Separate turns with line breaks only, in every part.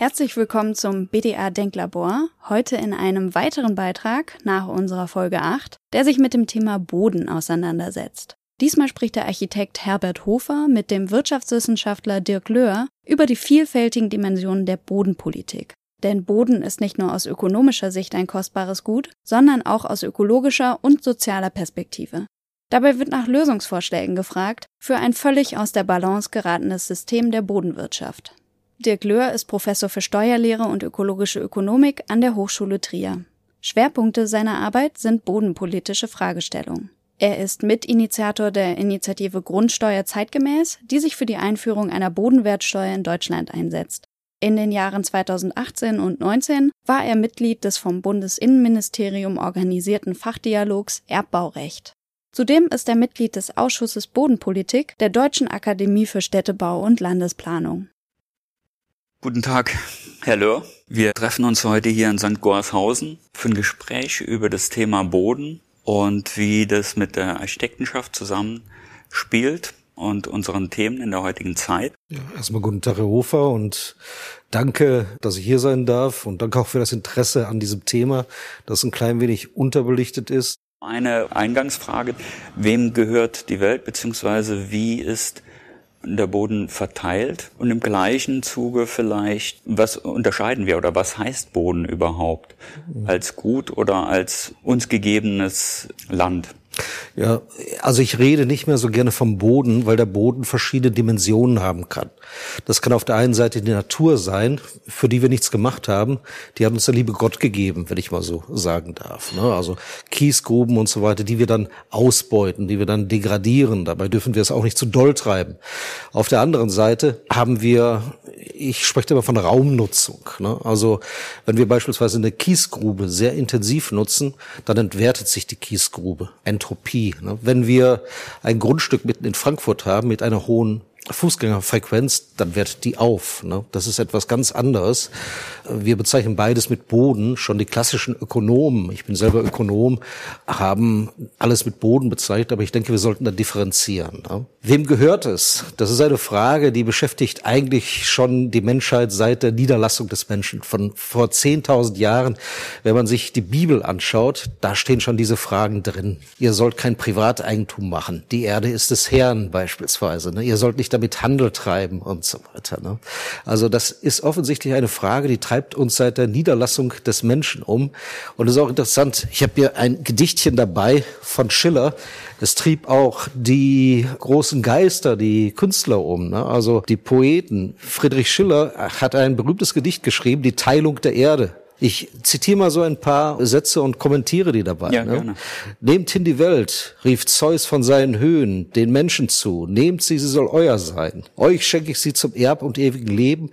Herzlich willkommen zum BDA Denklabor, heute in einem weiteren Beitrag nach unserer Folge 8, der sich mit dem Thema Boden auseinandersetzt. Diesmal spricht der Architekt Herbert Hofer mit dem Wirtschaftswissenschaftler Dirk Löhr über die vielfältigen Dimensionen der Bodenpolitik. Denn Boden ist nicht nur aus ökonomischer Sicht ein kostbares Gut, sondern auch aus ökologischer und sozialer Perspektive. Dabei wird nach Lösungsvorschlägen gefragt für ein völlig aus der Balance geratenes System der Bodenwirtschaft. Dirk Löhr ist Professor für Steuerlehre und ökologische Ökonomik an der Hochschule Trier. Schwerpunkte seiner Arbeit sind bodenpolitische Fragestellungen. Er ist Mitinitiator der Initiative Grundsteuer zeitgemäß, die sich für die Einführung einer Bodenwertsteuer in Deutschland einsetzt. In den Jahren 2018 und 19 war er Mitglied des vom Bundesinnenministerium organisierten Fachdialogs Erbbaurecht. Zudem ist er Mitglied des Ausschusses Bodenpolitik der Deutschen Akademie für Städtebau und Landesplanung.
Guten Tag, Herr Löhr. Wir treffen uns heute hier in St. Gorshausen für ein Gespräch über das Thema Boden und wie das mit der Architektenschaft zusammenspielt und unseren Themen in der heutigen Zeit.
Ja, erstmal guten Tag, Herr Hofer, und danke, dass ich hier sein darf und danke auch für das Interesse an diesem Thema, das ein klein wenig unterbelichtet ist.
Eine Eingangsfrage, wem gehört die Welt, beziehungsweise wie ist der Boden verteilt und im gleichen Zuge vielleicht, was unterscheiden wir oder was heißt Boden überhaupt als gut oder als uns gegebenes Land?
Ja, also ich rede nicht mehr so gerne vom Boden, weil der Boden verschiedene Dimensionen haben kann. Das kann auf der einen Seite die Natur sein, für die wir nichts gemacht haben. Die hat uns der liebe Gott gegeben, wenn ich mal so sagen darf. Ne? Also Kiesgruben und so weiter, die wir dann ausbeuten, die wir dann degradieren. Dabei dürfen wir es auch nicht zu doll treiben. Auf der anderen Seite haben wir, ich spreche immer von Raumnutzung. Ne? Also wenn wir beispielsweise eine Kiesgrube sehr intensiv nutzen, dann entwertet sich die Kiesgrube. Entropie. Ne? Wenn wir ein Grundstück mitten in Frankfurt haben mit einer hohen Fußgängerfrequenz, dann wertet die auf. Ne? Das ist etwas ganz anderes. Wir bezeichnen beides mit Boden. Schon die klassischen Ökonomen, ich bin selber Ökonom, haben alles mit Boden bezeichnet, aber ich denke, wir sollten da differenzieren. Ne? Wem gehört es? Das ist eine Frage, die beschäftigt eigentlich schon die Menschheit seit der Niederlassung des Menschen. Von vor 10.000 Jahren, wenn man sich die Bibel anschaut, da stehen schon diese Fragen drin. Ihr sollt kein Privateigentum machen. Die Erde ist des Herrn beispielsweise. Ne? Ihr sollt nicht damit Handel treiben und so weiter. Ne? Also das ist offensichtlich eine Frage, die treibt uns seit der Niederlassung des Menschen um. Und es ist auch interessant, ich habe hier ein Gedichtchen dabei von Schiller. Es trieb auch die großen Geister, die Künstler um, ne? also die Poeten. Friedrich Schiller hat ein berühmtes Gedicht geschrieben, Die Teilung der Erde. Ich zitiere mal so ein paar Sätze und kommentiere die dabei. Ja, ne? gerne. Nehmt hin die Welt, rief Zeus von seinen Höhen den Menschen zu. Nehmt sie, sie soll euer sein. Euch schenke ich sie zum Erb und ewigen Leben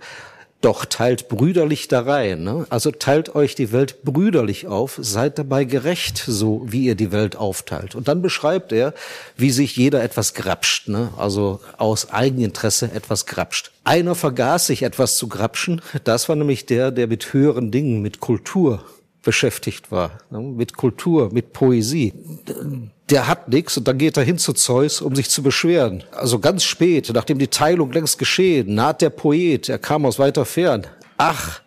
doch teilt brüderlich da rein. Ne? Also teilt euch die Welt brüderlich auf, seid dabei gerecht, so wie ihr die Welt aufteilt. Und dann beschreibt er, wie sich jeder etwas grapscht, ne? also aus Eigeninteresse etwas grapscht. Einer vergaß sich etwas zu grapschen, das war nämlich der, der mit höheren Dingen, mit Kultur beschäftigt war, ne? mit Kultur, mit Poesie der hat nichts und dann geht er hin zu Zeus, um sich zu beschweren. Also ganz spät, nachdem die Teilung längst geschehen, naht der Poet, er kam aus weiter fern. Ach,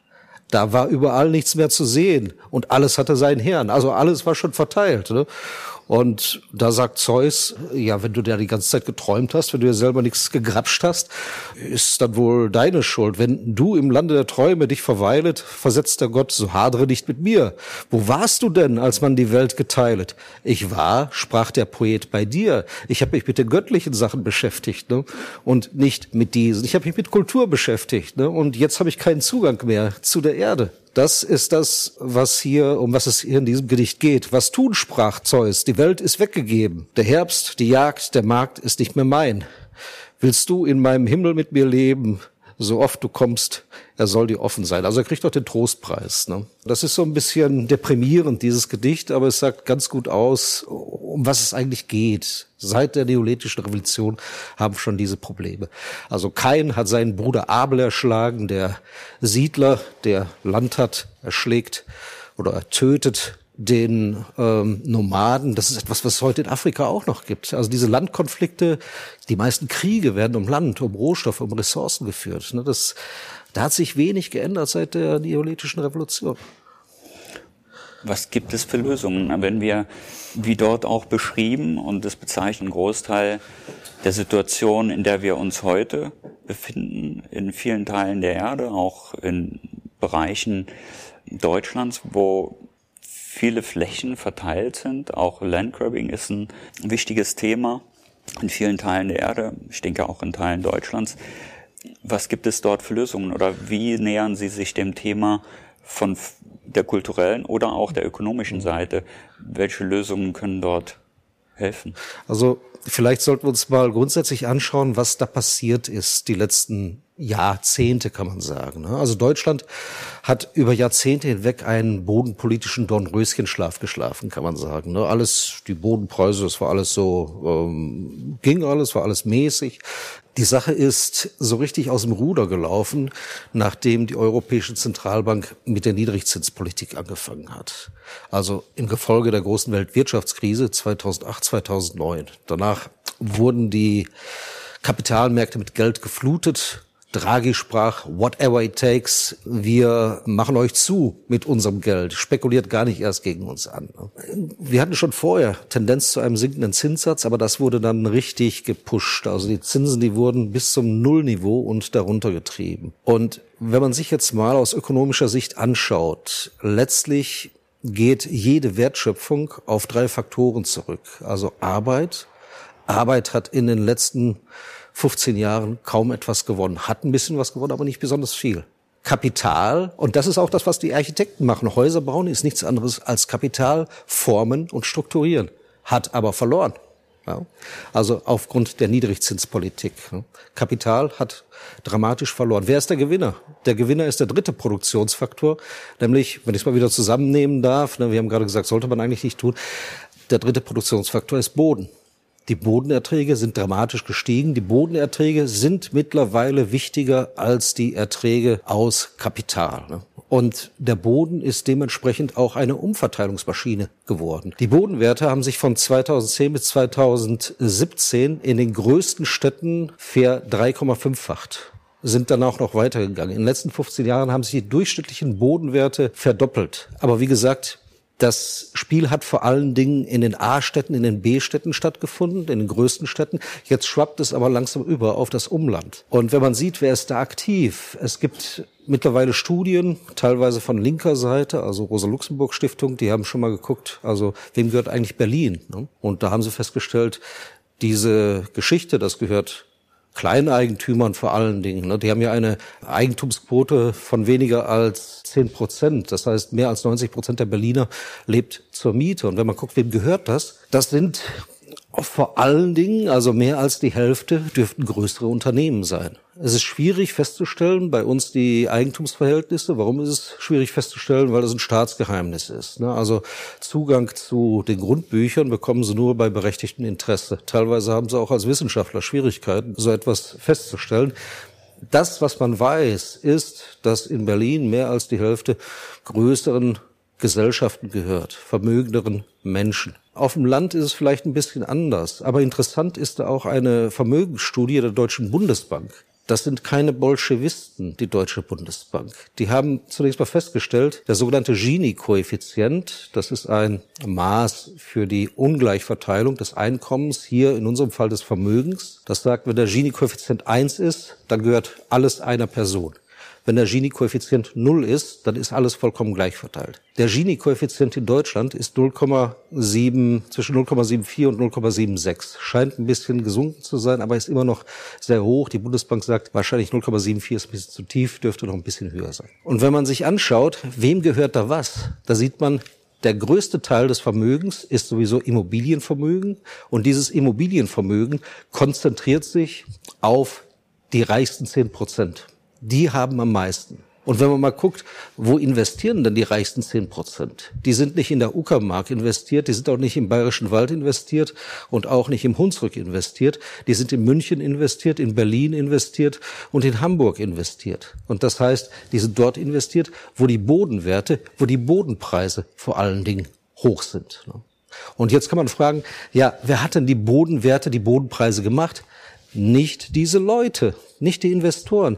da war überall nichts mehr zu sehen und alles hatte seinen Herrn. Also alles war schon verteilt. Ne? Und da sagt Zeus, ja, wenn du da die ganze Zeit geträumt hast, wenn du dir selber nichts gegrapscht hast, ist dann wohl deine Schuld. Wenn du im Lande der Träume dich verweilet, versetzt der Gott, so hadere nicht mit mir. Wo warst du denn, als man die Welt geteilet? Ich war, sprach der Poet, bei dir. Ich habe mich mit den göttlichen Sachen beschäftigt ne? und nicht mit diesen. Ich habe mich mit Kultur beschäftigt ne? und jetzt habe ich keinen Zugang mehr zu der Erde. Das ist das, was hier, um was es hier in diesem Gedicht geht. Was tun, sprach Zeus. Die Welt ist weggegeben. Der Herbst, die Jagd, der Markt ist nicht mehr mein. Willst du in meinem Himmel mit mir leben? So oft du kommst, er soll dir offen sein. Also er kriegt doch den Trostpreis. Ne? Das ist so ein bisschen deprimierend, dieses Gedicht, aber es sagt ganz gut aus, um was es eigentlich geht. Seit der neolithischen Revolution haben schon diese Probleme. Also Kain hat seinen Bruder Abel erschlagen, der Siedler, der Land hat, erschlägt oder tötet den ähm, Nomaden. Das ist etwas, was es heute in Afrika auch noch gibt. Also diese Landkonflikte, die meisten Kriege werden um Land, um Rohstoffe, um Ressourcen geführt. Ne? Das Da hat sich wenig geändert seit der neolithischen Revolution.
Was gibt es für Lösungen? Wenn wir, wie dort auch beschrieben, und das bezeichnet einen Großteil der Situation, in der wir uns heute befinden, in vielen Teilen der Erde, auch in Bereichen Deutschlands, wo viele Flächen verteilt sind. Auch Landgrabbing ist ein wichtiges Thema in vielen Teilen der Erde. Ich denke auch in Teilen Deutschlands. Was gibt es dort für Lösungen oder wie nähern Sie sich dem Thema von der kulturellen oder auch der ökonomischen Seite? Welche Lösungen können dort helfen?
Also vielleicht sollten wir uns mal grundsätzlich anschauen, was da passiert ist die letzten Jahrzehnte, kann man sagen. Ne? Also Deutschland hat über Jahrzehnte hinweg einen bodenpolitischen Dornröschenschlaf geschlafen, kann man sagen. Ne? Alles, die Bodenpreise, das war alles so, ähm, ging alles, war alles mäßig. Die Sache ist so richtig aus dem Ruder gelaufen, nachdem die Europäische Zentralbank mit der Niedrigzinspolitik angefangen hat. Also im Gefolge der großen Weltwirtschaftskrise 2008, 2009. Danach wurden die Kapitalmärkte mit Geld geflutet Draghi sprach, whatever it takes, wir machen euch zu mit unserem Geld, spekuliert gar nicht erst gegen uns an. Wir hatten schon vorher Tendenz zu einem sinkenden Zinssatz, aber das wurde dann richtig gepusht. Also die Zinsen, die wurden bis zum Nullniveau und darunter getrieben. Und wenn man sich jetzt mal aus ökonomischer Sicht anschaut, letztlich geht jede Wertschöpfung auf drei Faktoren zurück. Also Arbeit. Arbeit hat in den letzten 15 Jahren kaum etwas gewonnen. Hat ein bisschen was gewonnen, aber nicht besonders viel. Kapital, und das ist auch das, was die Architekten machen. Häuser bauen ist nichts anderes als Kapital formen und strukturieren. Hat aber verloren. Ja. Also aufgrund der Niedrigzinspolitik. Kapital hat dramatisch verloren. Wer ist der Gewinner? Der Gewinner ist der dritte Produktionsfaktor, nämlich, wenn ich es mal wieder zusammennehmen darf, ne, wir haben gerade gesagt, sollte man eigentlich nicht tun, der dritte Produktionsfaktor ist Boden. Die Bodenerträge sind dramatisch gestiegen. Die Bodenerträge sind mittlerweile wichtiger als die Erträge aus Kapital. Ne? Und der Boden ist dementsprechend auch eine Umverteilungsmaschine geworden. Die Bodenwerte haben sich von 2010 bis 2017 in den größten Städten ver 3,5-facht sind dann auch noch weitergegangen. In den letzten 15 Jahren haben sich die durchschnittlichen Bodenwerte verdoppelt. Aber wie gesagt, das Spiel hat vor allen Dingen in den A-Städten, in den B-Städten stattgefunden, in den größten Städten. Jetzt schwappt es aber langsam über auf das Umland. Und wenn man sieht, wer ist da aktiv? Es gibt mittlerweile Studien, teilweise von linker Seite, also Rosa-Luxemburg-Stiftung, die haben schon mal geguckt, also wem gehört eigentlich Berlin? Ne? Und da haben sie festgestellt, diese Geschichte, das gehört Kleineigentümern vor allen Dingen. Ne? Die haben ja eine Eigentumsquote von weniger als zehn Prozent. Das heißt, mehr als 90 Prozent der Berliner lebt zur Miete. Und wenn man guckt, wem gehört das? Das sind vor allen Dingen, also mehr als die Hälfte, dürften größere Unternehmen sein. Es ist schwierig festzustellen, bei uns die Eigentumsverhältnisse. Warum ist es schwierig festzustellen? Weil das ein Staatsgeheimnis ist. Ne? Also Zugang zu den Grundbüchern bekommen sie nur bei berechtigtem Interesse. Teilweise haben sie auch als Wissenschaftler Schwierigkeiten, so etwas festzustellen. Das, was man weiß, ist, dass in Berlin mehr als die Hälfte größeren Gesellschaften gehört, vermögenderen Menschen. Auf dem Land ist es vielleicht ein bisschen anders, aber interessant ist da auch eine Vermögensstudie der Deutschen Bundesbank. Das sind keine Bolschewisten, die Deutsche Bundesbank. Die haben zunächst mal festgestellt, der sogenannte Gini-Koeffizient, das ist ein Maß für die Ungleichverteilung des Einkommens, hier in unserem Fall des Vermögens. Das sagt, wenn der Gini-Koeffizient eins ist, dann gehört alles einer Person. Wenn der Gini-Koeffizient null ist, dann ist alles vollkommen gleich verteilt. Der Gini-Koeffizient in Deutschland ist 0,7, zwischen 0,74 und 0,76. Scheint ein bisschen gesunken zu sein, aber ist immer noch sehr hoch. Die Bundesbank sagt, wahrscheinlich 0,74 ist ein bisschen zu tief, dürfte noch ein bisschen höher sein. Und wenn man sich anschaut, wem gehört da was, da sieht man, der größte Teil des Vermögens ist sowieso Immobilienvermögen und dieses Immobilienvermögen konzentriert sich auf die reichsten zehn Prozent die haben am meisten. Und wenn man mal guckt, wo investieren denn die reichsten zehn Prozent? Die sind nicht in der Uckermark investiert, die sind auch nicht im Bayerischen Wald investiert und auch nicht im Hunsrück investiert. Die sind in München investiert, in Berlin investiert und in Hamburg investiert. Und das heißt, die sind dort investiert, wo die Bodenwerte, wo die Bodenpreise vor allen Dingen hoch sind. Und jetzt kann man fragen, ja, wer hat denn die Bodenwerte, die Bodenpreise gemacht? Nicht diese Leute, nicht die Investoren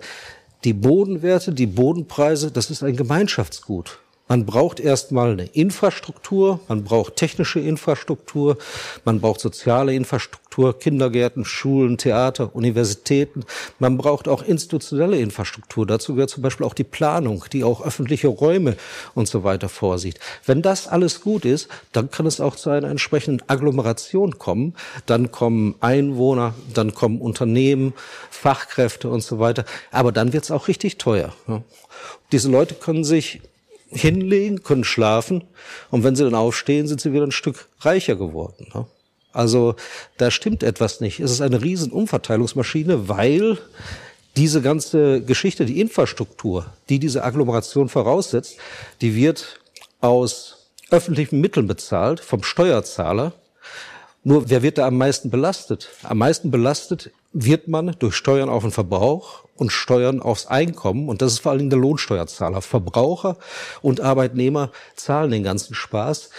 Die Bodenwerte, die Bodenpreise, das ist ein Gemeinschaftsgut. Man braucht erstmal eine Infrastruktur, man braucht technische Infrastruktur, man braucht soziale Infrastruktur, Kindergärten, Schulen, Theater, Universitäten. Man braucht auch institutionelle Infrastruktur. Dazu gehört zum Beispiel auch die Planung, die auch öffentliche Räume und so weiter vorsieht. Wenn das alles gut ist, dann kann es auch zu einer entsprechenden Agglomeration kommen. Dann kommen Einwohner, dann kommen Unternehmen, Fachkräfte und so weiter. Aber dann wird es auch richtig teuer. Diese Leute können sich hinlegen, können schlafen und wenn sie dann aufstehen, sind sie wieder ein Stück reicher geworden. Ne? Also da stimmt etwas nicht. Es ist eine riesen Umverteilungsmaschine, weil diese ganze Geschichte, die Infrastruktur, die diese Agglomeration voraussetzt, die wird aus öffentlichen Mitteln bezahlt, vom Steuerzahler. Nur wer wird da am meisten belastet? Am meisten belastet wird man durch Steuern auf den Verbrauch und Steuern aufs Einkommen. Und das ist vor allen Dingen der Lohnsteuerzahler. Verbraucher und Arbeitnehmer zahlen den ganzen Spaß.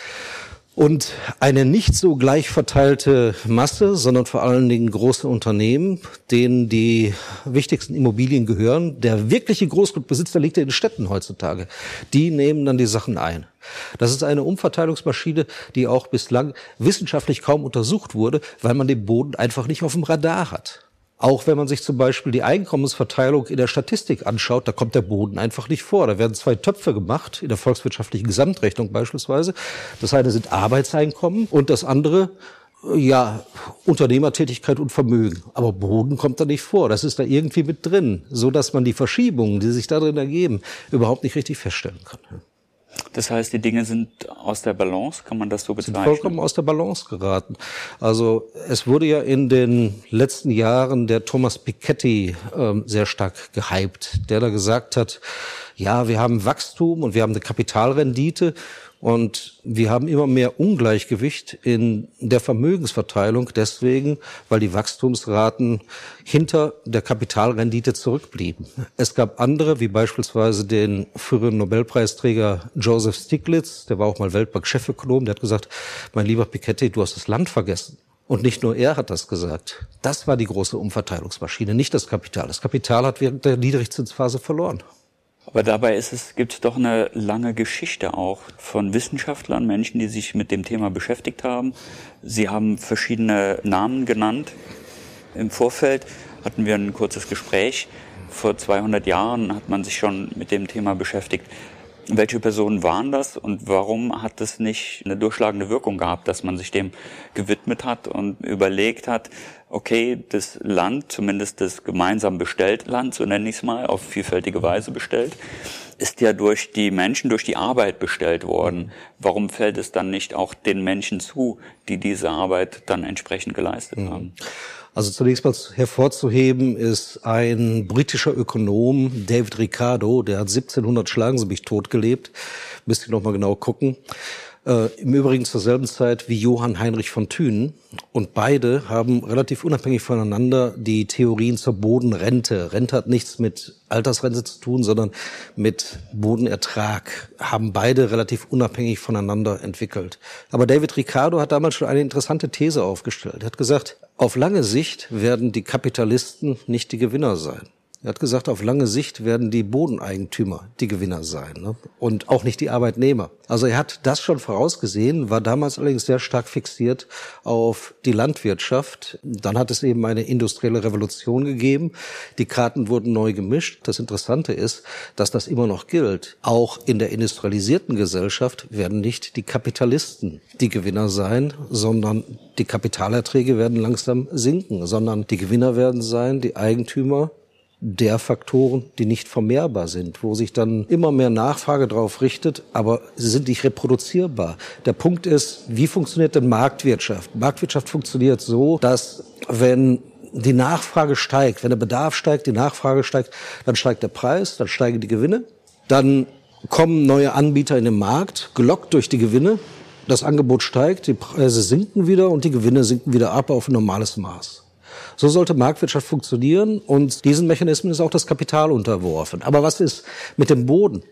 Und eine nicht so gleich verteilte Masse, sondern vor allen Dingen große Unternehmen, denen die wichtigsten Immobilien gehören, der wirkliche Großgrundbesitzer liegt ja in den Städten heutzutage, die nehmen dann die Sachen ein. Das ist eine Umverteilungsmaschine, die auch bislang wissenschaftlich kaum untersucht wurde, weil man den Boden einfach nicht auf dem Radar hat. Auch wenn man sich zum Beispiel die Einkommensverteilung in der Statistik anschaut, da kommt der Boden einfach nicht vor. Da werden zwei Töpfe gemacht, in der volkswirtschaftlichen Gesamtrechnung beispielsweise. Das eine sind Arbeitseinkommen und das andere ja, Unternehmertätigkeit und Vermögen. Aber Boden kommt da nicht vor. Das ist da irgendwie mit drin, so dass man die Verschiebungen, die sich darin ergeben, überhaupt nicht richtig feststellen kann.
Das heißt, die Dinge sind aus der Balance, kann man das so bezeichnen?
Sind vollkommen aus der Balance geraten. Also es wurde ja in den letzten Jahren der Thomas Piketty ähm, sehr stark gehypt, der da gesagt hat, ja, wir haben Wachstum und wir haben eine Kapitalrendite und wir haben immer mehr Ungleichgewicht in der Vermögensverteilung deswegen, weil die Wachstumsraten hinter der Kapitalrendite zurückblieben. Es gab andere, wie beispielsweise den früheren Nobelpreisträger Joseph Stiglitz, der war auch mal Weltbank-Chefökonom, der hat gesagt, mein lieber Piketty, du hast das Land vergessen. Und nicht nur er hat das gesagt. Das war die große Umverteilungsmaschine, nicht das Kapital. Das Kapital hat während der Niedrigzinsphase verloren.
Aber dabei ist es, gibt es doch eine lange Geschichte auch von Wissenschaftlern, Menschen, die sich mit dem Thema beschäftigt haben. Sie haben verschiedene Namen genannt. Im Vorfeld hatten wir ein kurzes Gespräch. Vor 200 Jahren hat man sich schon mit dem Thema beschäftigt. Welche Personen waren das und warum hat es nicht eine durchschlagende Wirkung gehabt, dass man sich dem gewidmet hat und überlegt hat, okay, das Land, zumindest das gemeinsam bestellte Land, so nenne ich es mal, auf vielfältige Weise bestellt, ist ja durch die Menschen, durch die Arbeit bestellt worden. Warum fällt es dann nicht auch den Menschen zu, die diese Arbeit dann entsprechend geleistet mhm. haben?
Also zunächst mal hervorzuheben ist ein britischer Ökonom, David Ricardo, der hat 1700 schlagen sie mich tot gelebt. Müsst ihr noch mal genau gucken. Äh, Im Übrigen zur selben Zeit wie Johann Heinrich von Thünen. Und beide haben relativ unabhängig voneinander die Theorien zur Bodenrente. Rente hat nichts mit Altersrente zu tun, sondern mit Bodenertrag. Haben beide relativ unabhängig voneinander entwickelt. Aber David Ricardo hat damals schon eine interessante These aufgestellt. Er hat gesagt, auf lange Sicht werden die Kapitalisten nicht die Gewinner sein. Er hat gesagt, auf lange Sicht werden die Bodeneigentümer die Gewinner sein ne? und auch nicht die Arbeitnehmer. Also er hat das schon vorausgesehen, war damals allerdings sehr stark fixiert auf die Landwirtschaft. Dann hat es eben eine industrielle Revolution gegeben. Die Karten wurden neu gemischt. Das Interessante ist, dass das immer noch gilt. Auch in der industrialisierten Gesellschaft werden nicht die Kapitalisten die Gewinner sein, sondern die Kapitalerträge werden langsam sinken, sondern die Gewinner werden sein die Eigentümer der Faktoren, die nicht vermehrbar sind, wo sich dann immer mehr Nachfrage darauf richtet, aber sie sind nicht reproduzierbar. Der Punkt ist, wie funktioniert denn Marktwirtschaft? Marktwirtschaft funktioniert so, dass wenn die Nachfrage steigt, wenn der Bedarf steigt, die Nachfrage steigt, dann steigt der Preis, dann steigen die Gewinne, dann kommen neue Anbieter in den Markt, gelockt durch die Gewinne, das Angebot steigt, die Preise sinken wieder und die Gewinne sinken wieder ab auf ein normales Maß. So sollte Marktwirtschaft funktionieren und diesen Mechanismen ist auch das Kapital unterworfen. Aber was ist mit dem Boden?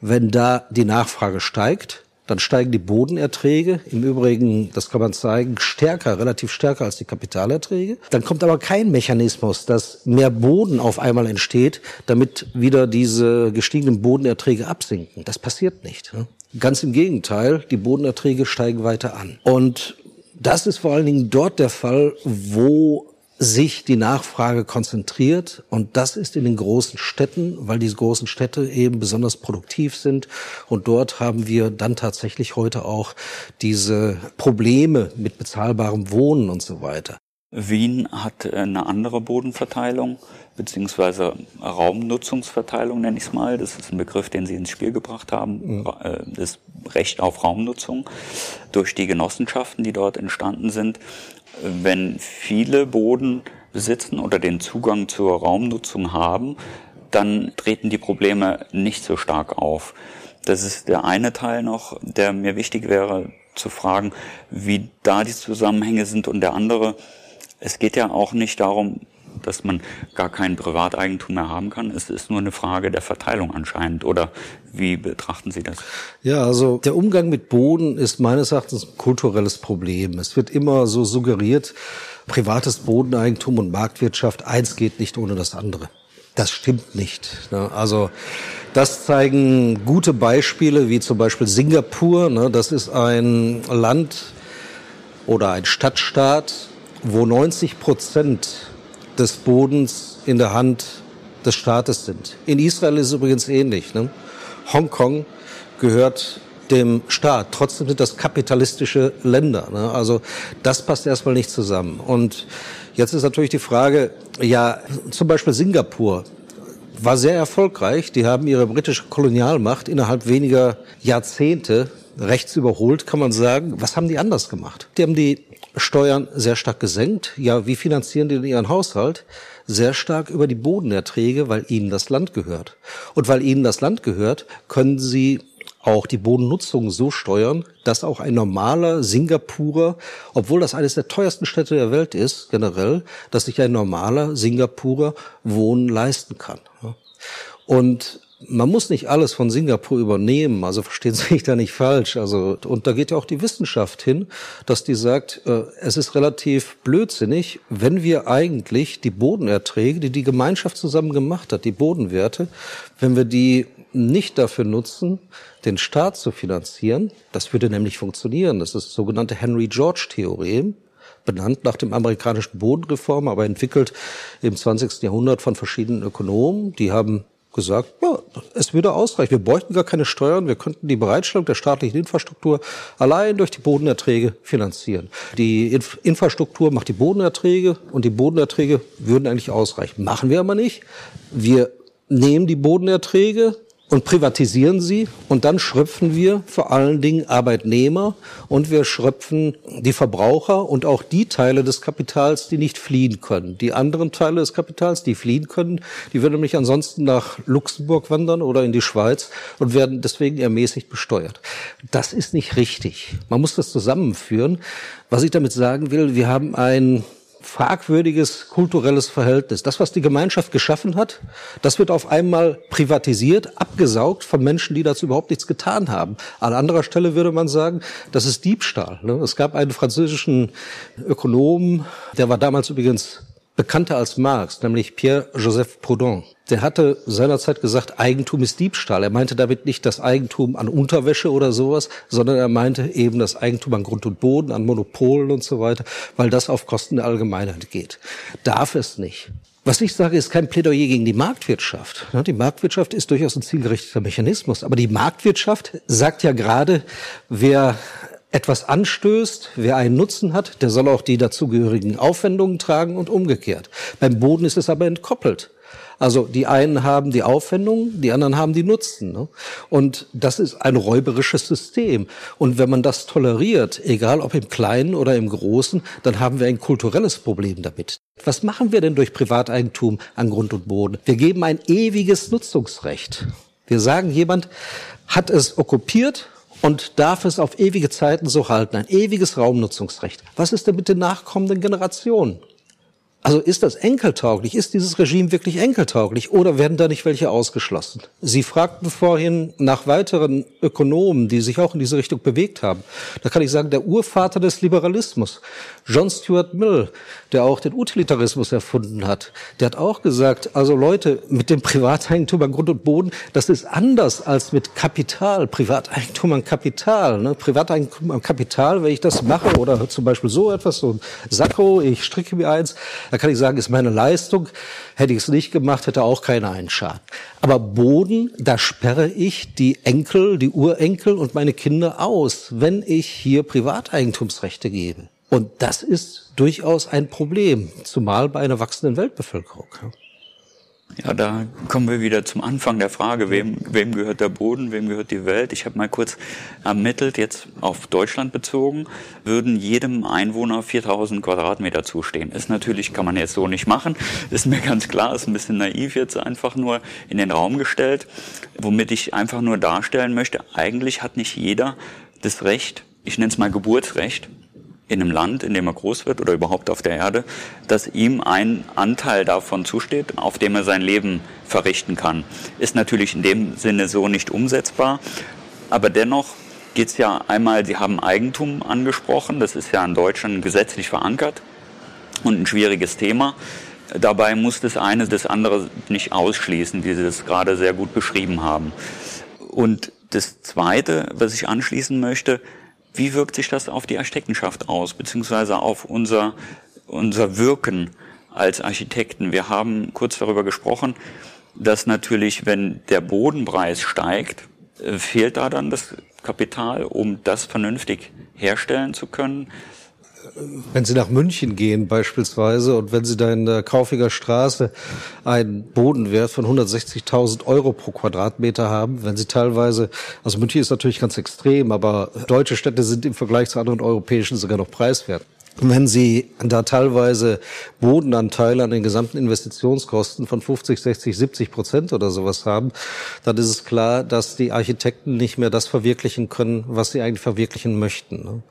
Wenn da die Nachfrage steigt, dann steigen die Bodenerträge, im Übrigen, das kann man zeigen, stärker, relativ stärker als die Kapitalerträge. Dann kommt aber kein Mechanismus, dass mehr Boden auf einmal entsteht, damit wieder diese gestiegenen Bodenerträge absinken. Das passiert nicht. Ne? Ganz im Gegenteil, die Bodenerträge steigen weiter an. Und das ist vor allen Dingen dort der Fall, wo sich die Nachfrage konzentriert. Und das ist in den großen Städten, weil diese großen Städte eben besonders produktiv sind. Und dort haben wir dann tatsächlich heute auch diese Probleme mit bezahlbarem Wohnen und so weiter.
Wien hat eine andere Bodenverteilung beziehungsweise Raumnutzungsverteilung nenne ich es mal. Das ist ein Begriff, den Sie ins Spiel gebracht haben. Mhm. Äh, das Recht auf Raumnutzung durch die Genossenschaften, die dort entstanden sind wenn viele Boden besitzen oder den Zugang zur Raumnutzung haben, dann treten die Probleme nicht so stark auf. Das ist der eine Teil noch, der mir wichtig wäre zu fragen, wie da die Zusammenhänge sind und der andere, es geht ja auch nicht darum, dass man gar kein Privateigentum mehr haben kann. Es ist nur eine Frage der Verteilung anscheinend. Oder wie betrachten Sie das?
Ja, also der Umgang mit Boden ist meines Erachtens ein kulturelles Problem. Es wird immer so suggeriert, privates Bodeneigentum und Marktwirtschaft, eins geht nicht ohne das andere. Das stimmt nicht. Ne? Also das zeigen gute Beispiele, wie zum Beispiel Singapur. Ne? Das ist ein Land oder ein Stadtstaat, wo 90 Prozent des Bodens in der Hand des Staates sind. In Israel ist es übrigens ähnlich. Ne? Hongkong gehört dem Staat. Trotzdem sind das kapitalistische Länder. Ne? Also das passt erstmal nicht zusammen. Und jetzt ist natürlich die Frage, ja, zum Beispiel Singapur war sehr erfolgreich. Die haben ihre britische Kolonialmacht innerhalb weniger Jahrzehnte rechts überholt, kann man sagen. Was haben die anders gemacht? Die haben die Steuern sehr stark gesenkt. Ja, wie finanzieren die denn ihren Haushalt? Sehr stark über die Bodenerträge, weil ihnen das Land gehört. Und weil ihnen das Land gehört, können sie auch die Bodennutzung so steuern, dass auch ein normaler Singapurer, obwohl das eines der teuersten Städte der Welt ist, generell, dass sich ein normaler Singapurer Wohnen leisten kann. Und man muss nicht alles von Singapur übernehmen, also verstehen Sie mich da nicht falsch. Also, und da geht ja auch die Wissenschaft hin, dass die sagt, äh, es ist relativ blödsinnig, wenn wir eigentlich die Bodenerträge, die die Gemeinschaft zusammen gemacht hat, die Bodenwerte, wenn wir die nicht dafür nutzen, den Staat zu finanzieren, das würde nämlich funktionieren. Das ist das sogenannte Henry George Theorem benannt nach dem amerikanischen Bodenreform, aber entwickelt im 20. Jahrhundert von verschiedenen Ökonomen. Die haben gesagt, ja, es würde ausreichen. Wir bräuchten gar keine Steuern. Wir könnten die Bereitstellung der staatlichen Infrastruktur allein durch die Bodenerträge finanzieren. Die Inf Infrastruktur macht die Bodenerträge und die Bodenerträge würden eigentlich ausreichen. Machen wir aber nicht. Wir nehmen die Bodenerträge, und privatisieren sie und dann schröpfen wir vor allen Dingen Arbeitnehmer und wir schröpfen die Verbraucher und auch die Teile des Kapitals, die nicht fliehen können. Die anderen Teile des Kapitals, die fliehen können, die würden nämlich ansonsten nach Luxemburg wandern oder in die Schweiz und werden deswegen ermäßigt besteuert. Das ist nicht richtig. Man muss das zusammenführen. Was ich damit sagen will, wir haben ein fragwürdiges kulturelles Verhältnis. Das, was die Gemeinschaft geschaffen hat, das wird auf einmal privatisiert, abgesaugt von Menschen, die dazu überhaupt nichts getan haben. An anderer Stelle würde man sagen, das ist Diebstahl. Ne? Es gab einen französischen Ökonomen, der war damals übrigens bekannter als Marx, nämlich Pierre-Joseph Proudhon. Der hatte seinerzeit gesagt, Eigentum ist Diebstahl. Er meinte damit nicht das Eigentum an Unterwäsche oder sowas, sondern er meinte eben das Eigentum an Grund und Boden, an Monopolen und so weiter, weil das auf Kosten der Allgemeinheit geht. Darf es nicht. Was ich sage, ist kein Plädoyer gegen die Marktwirtschaft. Die Marktwirtschaft ist durchaus ein zielgerichteter Mechanismus. Aber die Marktwirtschaft sagt ja gerade, wer etwas anstößt, wer einen Nutzen hat, der soll auch die dazugehörigen Aufwendungen tragen und umgekehrt. Beim Boden ist es aber entkoppelt. Also die einen haben die Aufwendungen, die anderen haben die Nutzen. Ne? Und das ist ein räuberisches System. Und wenn man das toleriert, egal ob im Kleinen oder im Großen, dann haben wir ein kulturelles Problem damit. Was machen wir denn durch Privateigentum an Grund und Boden? Wir geben ein ewiges Nutzungsrecht. Wir sagen, jemand hat es okkupiert und darf es auf ewige Zeiten so halten. Ein ewiges Raumnutzungsrecht. Was ist denn mit den nachkommenden Generationen? Also ist das enkeltauglich? Ist dieses Regime wirklich enkeltauglich? Oder werden da nicht welche ausgeschlossen? Sie fragten vorhin nach weiteren Ökonomen, die sich auch in diese Richtung bewegt haben. Da kann ich sagen, der Urvater des Liberalismus, John Stuart Mill, der auch den Utilitarismus erfunden hat, der hat auch gesagt, also Leute, mit dem Privateigentum an Grund und Boden, das ist anders als mit Kapital, Privateigentum an Kapital. Ne? Privateigentum an Kapital, wenn ich das mache, oder zum Beispiel so etwas, so ein Sakko, ich stricke mir eins, da kann ich sagen, ist meine Leistung. Hätte ich es nicht gemacht, hätte auch keiner einen Schaden. Aber Boden, da sperre ich die Enkel, die Urenkel und meine Kinder aus, wenn ich hier Privateigentumsrechte gebe. Und das ist durchaus ein Problem, zumal bei einer wachsenden Weltbevölkerung.
Ja, da kommen wir wieder zum Anfang der Frage, wem, wem gehört der Boden, wem gehört die Welt? Ich habe mal kurz ermittelt, jetzt auf Deutschland bezogen, würden jedem Einwohner 4000 Quadratmeter zustehen. Ist natürlich, kann man jetzt so nicht machen, ist mir ganz klar, ist ein bisschen naiv jetzt einfach nur in den Raum gestellt, womit ich einfach nur darstellen möchte, eigentlich hat nicht jeder das Recht, ich nenne es mal Geburtsrecht, in einem Land, in dem er groß wird oder überhaupt auf der Erde, dass ihm ein Anteil davon zusteht, auf dem er sein Leben verrichten kann. Ist natürlich in dem Sinne so nicht umsetzbar, aber dennoch geht es ja einmal, Sie haben Eigentum angesprochen, das ist ja in Deutschland gesetzlich verankert und ein schwieriges Thema. Dabei muss das eine das andere nicht ausschließen, wie Sie das gerade sehr gut beschrieben haben. Und das Zweite, was ich anschließen möchte, wie wirkt sich das auf die Architektenschaft aus, beziehungsweise auf unser, unser Wirken als Architekten? Wir haben kurz darüber gesprochen, dass natürlich, wenn der Bodenpreis steigt, äh, fehlt da dann das Kapital, um das vernünftig herstellen zu können
wenn Sie nach München gehen beispielsweise und wenn Sie da in der Kaufiger Straße einen Bodenwert von 160.000 Euro pro Quadratmeter haben, wenn Sie teilweise, also München ist natürlich ganz extrem, aber deutsche Städte sind im Vergleich zu anderen europäischen sogar noch preiswert. Wenn Sie da teilweise Bodenanteile an den gesamten Investitionskosten von 50, 60, 70 Prozent oder sowas haben, dann ist es klar, dass die Architekten nicht mehr das verwirklichen können, was sie eigentlich verwirklichen möchten. Ne?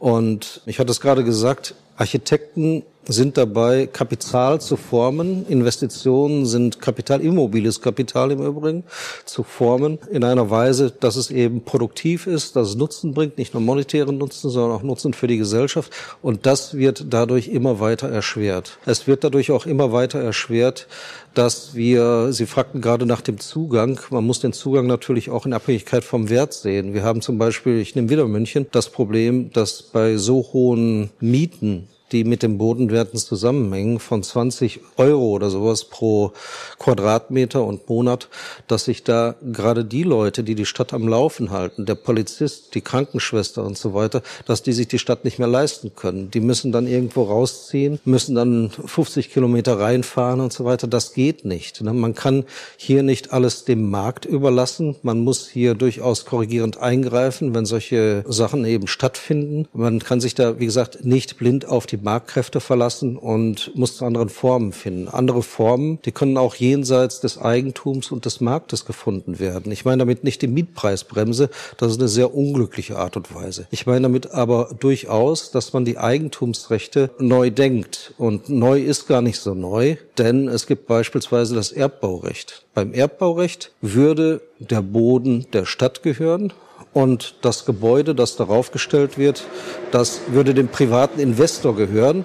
Und ich hatte es gerade gesagt, Architekten sind dabei, Kapital zu formen. Investitionen sind Kapital, immobiles Kapital im Übrigen, zu formen in einer Weise, dass es eben produktiv ist, dass es Nutzen bringt, nicht nur monetären Nutzen, sondern auch Nutzen für die Gesellschaft. Und das wird dadurch immer weiter erschwert. Es wird dadurch auch immer weiter erschwert, dass wir, Sie fragten gerade nach dem Zugang, man muss den Zugang natürlich auch in Abhängigkeit vom Wert sehen. Wir haben zum Beispiel, ich nehme wieder München, das Problem, dass bei so hohen Mieten die mit den Bodenwerten zusammenhängen, von 20 Euro oder sowas pro Quadratmeter und Monat, dass sich da gerade die Leute, die die Stadt am Laufen halten, der Polizist, die Krankenschwester und so weiter, dass die sich die Stadt nicht mehr leisten können. Die müssen dann irgendwo rausziehen, müssen dann 50 Kilometer reinfahren und so weiter. Das geht nicht. Ne? Man kann hier nicht alles dem Markt überlassen. Man muss hier durchaus korrigierend eingreifen, wenn solche Sachen eben stattfinden. Man kann sich da, wie gesagt, nicht blind auf die Marktkräfte verlassen und muss zu anderen Formen finden. Andere Formen, die können auch jenseits des Eigentums und des Marktes gefunden werden. Ich meine damit nicht die Mietpreisbremse, das ist eine sehr unglückliche Art und Weise. Ich meine damit aber durchaus, dass man die Eigentumsrechte neu denkt. Und neu ist gar nicht so neu, denn es gibt beispielsweise das Erbbaurecht. Beim Erbbaurecht würde der Boden der Stadt gehören und das Gebäude, das darauf gestellt wird, das würde dem privaten Investor gehören.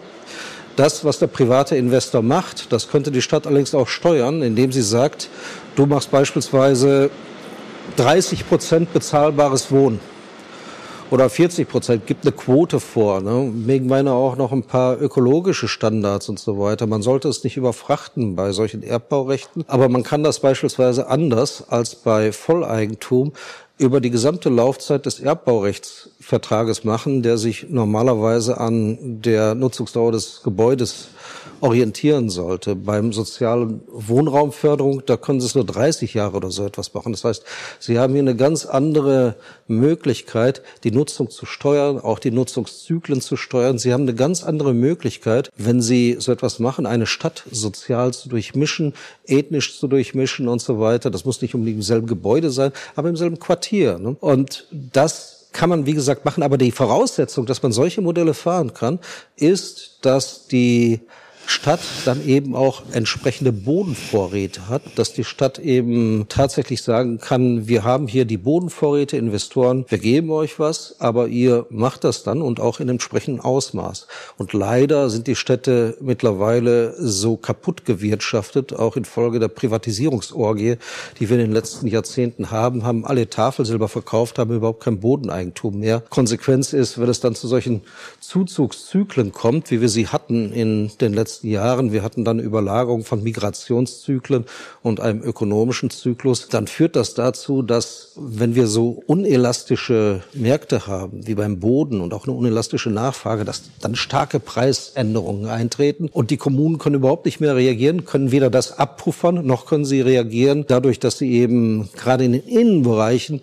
Das, was der private Investor macht, das könnte die Stadt allerdings auch steuern, indem sie sagt, du machst beispielsweise 30 Prozent bezahlbares Wohnen oder 40 Prozent, gibt eine Quote vor. Ne? Wegen meiner auch noch ein paar ökologische Standards und so weiter. Man sollte es nicht überfrachten bei solchen Erbbaurechten, aber man kann das beispielsweise anders als bei Volleigentum über die gesamte Laufzeit des Erbbaurechtsvertrages machen, der sich normalerweise an der Nutzungsdauer des Gebäudes orientieren sollte. Beim sozialen Wohnraumförderung, da können Sie es nur 30 Jahre oder so etwas machen. Das heißt, Sie haben hier eine ganz andere Möglichkeit, die Nutzung zu steuern, auch die Nutzungszyklen zu steuern. Sie haben eine ganz andere Möglichkeit, wenn Sie so etwas machen, eine Stadt sozial zu durchmischen, ethnisch zu durchmischen und so weiter. Das muss nicht unbedingt im selben Gebäude sein, aber im selben Quartier. Ne? Und das kann man, wie gesagt, machen. Aber die Voraussetzung, dass man solche Modelle fahren kann, ist, dass die Stadt dann eben auch entsprechende Bodenvorräte hat, dass die Stadt eben tatsächlich sagen kann, wir haben hier die Bodenvorräte, Investoren, wir geben euch was, aber ihr macht das dann und auch in entsprechendem Ausmaß. Und leider sind die Städte mittlerweile so kaputt gewirtschaftet, auch infolge der Privatisierungsorgie, die wir in den letzten Jahrzehnten haben, haben alle Tafelsilber verkauft, haben überhaupt kein Bodeneigentum mehr. Konsequenz ist, wenn es dann zu solchen Zuzugszyklen kommt, wie wir sie hatten in den letzten Jahren, wir hatten dann Überlagerung von Migrationszyklen und einem ökonomischen Zyklus, dann führt das dazu, dass wenn wir so unelastische Märkte haben, wie beim Boden und auch eine unelastische Nachfrage, dass dann starke Preisänderungen eintreten. Und die Kommunen können überhaupt nicht mehr reagieren, können weder das abpuffern, noch können sie reagieren dadurch, dass sie eben gerade in den Innenbereichen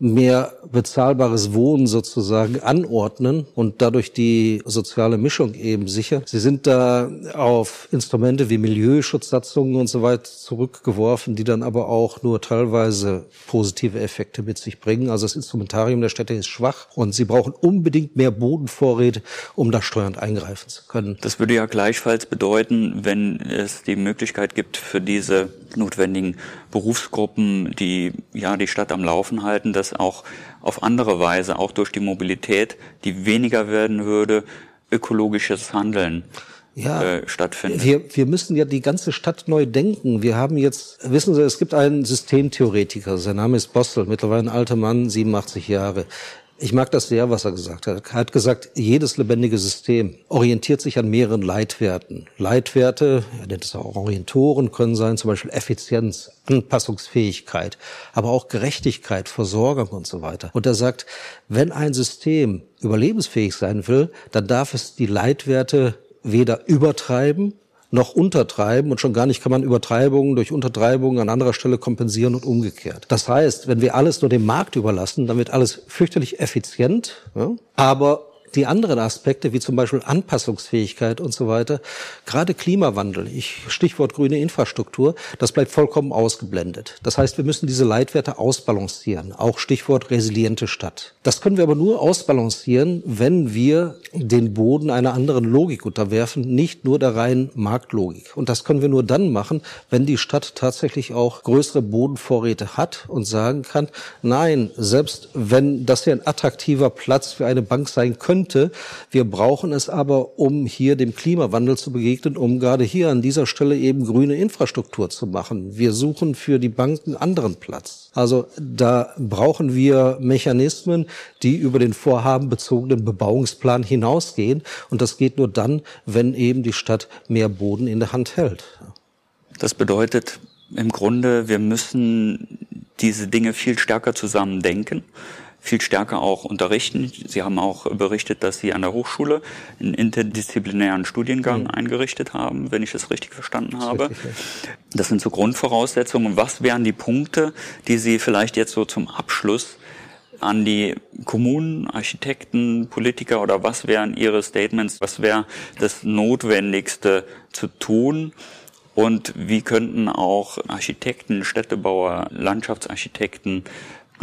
mehr bezahlbares Wohnen sozusagen anordnen und dadurch die soziale Mischung eben sicher. Sie sind da auf Instrumente wie Milieuschutzsatzungen und so weiter zurückgeworfen, die dann aber auch nur teilweise positive Effekte mit sich bringen. Also das Instrumentarium der Städte ist schwach und sie brauchen unbedingt mehr Bodenvorräte, um da steuernd eingreifen zu können.
Das würde ja gleichfalls bedeuten, wenn es die Möglichkeit gibt für diese notwendigen Berufsgruppen, die ja die Stadt am Laufen halten, dass auch auf andere Weise, auch durch die Mobilität, die weniger werden würde, ökologisches Handeln ja, äh, stattfindet.
Wir, wir müssen ja die ganze Stadt neu denken. Wir haben jetzt, wissen Sie, es gibt einen Systemtheoretiker, sein Name ist Bostel, mittlerweile ein alter Mann, 87 Jahre. Ich mag das sehr, was er gesagt hat. Er hat gesagt, jedes lebendige System orientiert sich an mehreren Leitwerten. Leitwerte, er nennt es auch Orientoren, können sein, zum Beispiel Effizienz, Anpassungsfähigkeit, aber auch Gerechtigkeit, Versorgung und so weiter. Und er sagt, wenn ein System überlebensfähig sein will, dann darf es die Leitwerte weder übertreiben noch untertreiben und schon gar nicht kann man Übertreibungen durch Untertreibungen an anderer Stelle kompensieren und umgekehrt. Das heißt, wenn wir alles nur dem Markt überlassen, dann wird alles fürchterlich effizient, ja, aber die anderen Aspekte, wie zum Beispiel Anpassungsfähigkeit und so weiter, gerade Klimawandel, ich, Stichwort grüne Infrastruktur, das bleibt vollkommen ausgeblendet. Das heißt, wir müssen diese Leitwerte ausbalancieren, auch Stichwort resiliente Stadt. Das können wir aber nur ausbalancieren, wenn wir den Boden einer anderen Logik unterwerfen, nicht nur der reinen Marktlogik. Und das können wir nur dann machen, wenn die Stadt tatsächlich auch größere Bodenvorräte hat und sagen kann, nein, selbst wenn das hier ein attraktiver Platz für eine Bank sein könnte, könnte. Wir brauchen es aber, um hier dem Klimawandel zu begegnen, um gerade hier an dieser Stelle eben grüne Infrastruktur zu machen. Wir suchen für die Banken anderen Platz. Also da brauchen wir Mechanismen, die über den vorhabenbezogenen Bebauungsplan hinausgehen. Und das geht nur dann, wenn eben die Stadt mehr Boden in der Hand hält.
Das bedeutet im Grunde, wir müssen diese Dinge viel stärker zusammen denken viel stärker auch unterrichten. Sie haben auch berichtet, dass Sie an der Hochschule einen interdisziplinären Studiengang mhm. eingerichtet haben, wenn ich das richtig verstanden das habe. Richtig, ja. Das sind so Grundvoraussetzungen. Was wären die Punkte, die Sie vielleicht jetzt so zum Abschluss an die Kommunen, Architekten, Politiker oder was wären Ihre Statements? Was wäre das Notwendigste zu tun? Und wie könnten auch Architekten, Städtebauer, Landschaftsarchitekten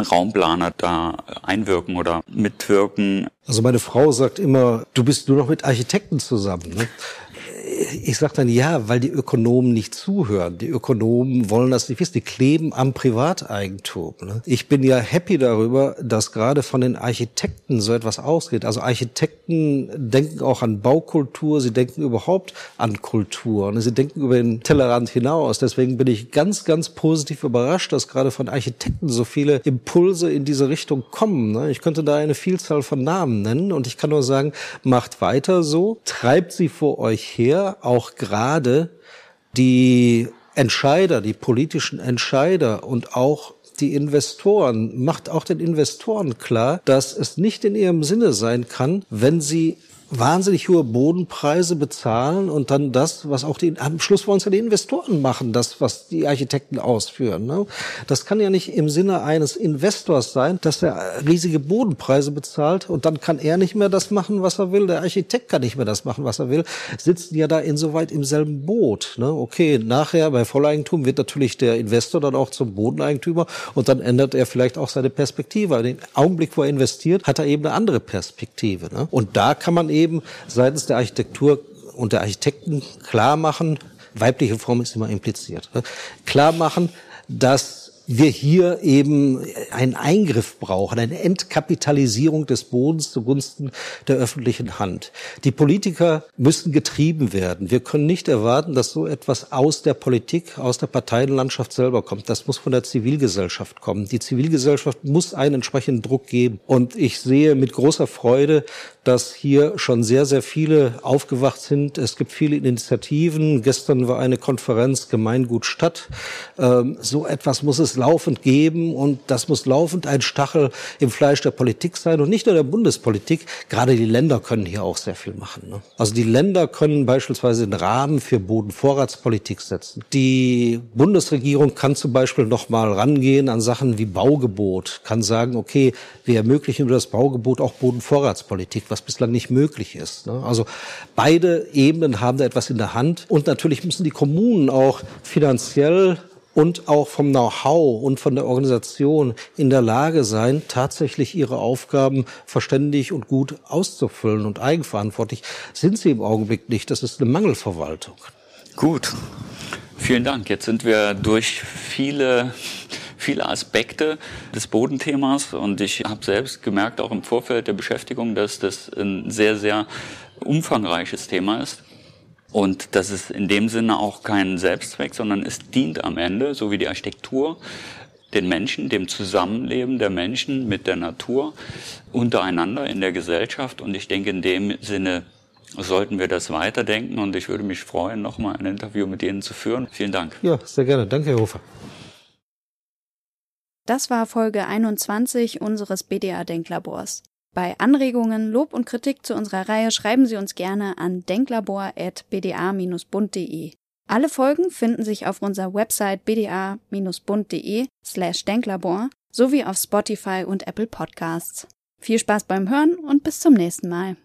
Raumplaner da einwirken oder mitwirken.
Also meine Frau sagt immer, du bist nur noch mit Architekten zusammen. Ne? Ich sage dann ja, weil die Ökonomen nicht zuhören. Die Ökonomen wollen das nicht wissen. Die kleben am Privateigentum. Ne? Ich bin ja happy darüber, dass gerade von den Architekten so etwas ausgeht. Also Architekten denken auch an Baukultur, sie denken überhaupt an Kultur. Ne? Sie denken über den Tellerrand hinaus. Deswegen bin ich ganz, ganz positiv überrascht, dass gerade von Architekten so viele Impulse in diese Richtung kommen. Ne? Ich könnte da eine Vielzahl von Namen nennen und ich kann nur sagen, macht weiter so, treibt sie vor euch her, auch gerade die Entscheider, die politischen Entscheider und auch die Investoren, macht auch den Investoren klar, dass es nicht in ihrem Sinne sein kann, wenn sie wahnsinnig hohe Bodenpreise bezahlen und dann das, was auch die, am Schluss wollen es ja die Investoren machen, das, was die Architekten ausführen. Ne? Das kann ja nicht im Sinne eines Investors sein, dass er riesige Bodenpreise bezahlt und dann kann er nicht mehr das machen, was er will, der Architekt kann nicht mehr das machen, was er will, sitzen ja da insoweit im selben Boot. Ne? Okay, nachher bei Volleigentum wird natürlich der Investor dann auch zum Bodeneigentümer und dann ändert er vielleicht auch seine Perspektive. In dem Augenblick, wo er investiert, hat er eben eine andere Perspektive. Ne? Und da kann man eben eben seitens der Architektur und der Architekten klar machen, weibliche Form ist immer impliziert, ne? klar machen, dass wir hier eben einen Eingriff brauchen, eine Entkapitalisierung des Bodens zugunsten der öffentlichen Hand. Die Politiker müssen getrieben werden. Wir können nicht erwarten, dass so etwas aus der Politik, aus der Parteienlandschaft selber kommt. Das muss von der Zivilgesellschaft kommen. Die Zivilgesellschaft muss einen entsprechenden Druck geben. Und ich sehe mit großer Freude, dass hier schon sehr, sehr viele aufgewacht sind. Es gibt viele Initiativen. Gestern war eine Konferenz Gemeingut Stadt. Ähm, so etwas muss es laufend geben und das muss laufend ein Stachel im Fleisch der Politik sein und nicht nur der Bundespolitik. Gerade die Länder können hier auch sehr viel machen. Ne? Also die Länder können beispielsweise den Rahmen für Bodenvorratspolitik setzen. Die Bundesregierung kann zum Beispiel noch mal rangehen an Sachen wie Baugebot, kann sagen, okay, wir ermöglichen über das Baugebot auch Bodenvorratspolitik, was bislang nicht möglich ist. Ne? Also beide Ebenen haben da etwas in der Hand. Und natürlich müssen die Kommunen auch finanziell und auch vom Know-how und von der Organisation in der Lage sein, tatsächlich ihre Aufgaben verständig und gut auszufüllen. Und eigenverantwortlich sind sie im Augenblick nicht. Das ist eine Mangelverwaltung.
Gut. Vielen Dank. Jetzt sind wir durch viele viele Aspekte des Bodenthemas und ich habe selbst gemerkt, auch im Vorfeld der Beschäftigung, dass das ein sehr, sehr umfangreiches Thema ist. Und das ist in dem Sinne auch kein Selbstzweck, sondern es dient am Ende, so wie die Architektur, den Menschen, dem Zusammenleben der Menschen mit der Natur untereinander in der Gesellschaft. Und ich denke, in dem Sinne sollten wir das weiterdenken. Und ich würde mich freuen, nochmal ein Interview mit Ihnen zu führen. Vielen Dank.
Ja, sehr gerne. Danke, Herr Hofer.
Das war Folge 21 unseres BDA Denklabors. Bei Anregungen, Lob und Kritik zu unserer Reihe schreiben Sie uns gerne an denklabor.bda-bund.de. Alle Folgen finden sich auf unserer Website bda-bund.de slash denklabor sowie auf Spotify und Apple Podcasts. Viel Spaß beim Hören und bis zum nächsten Mal.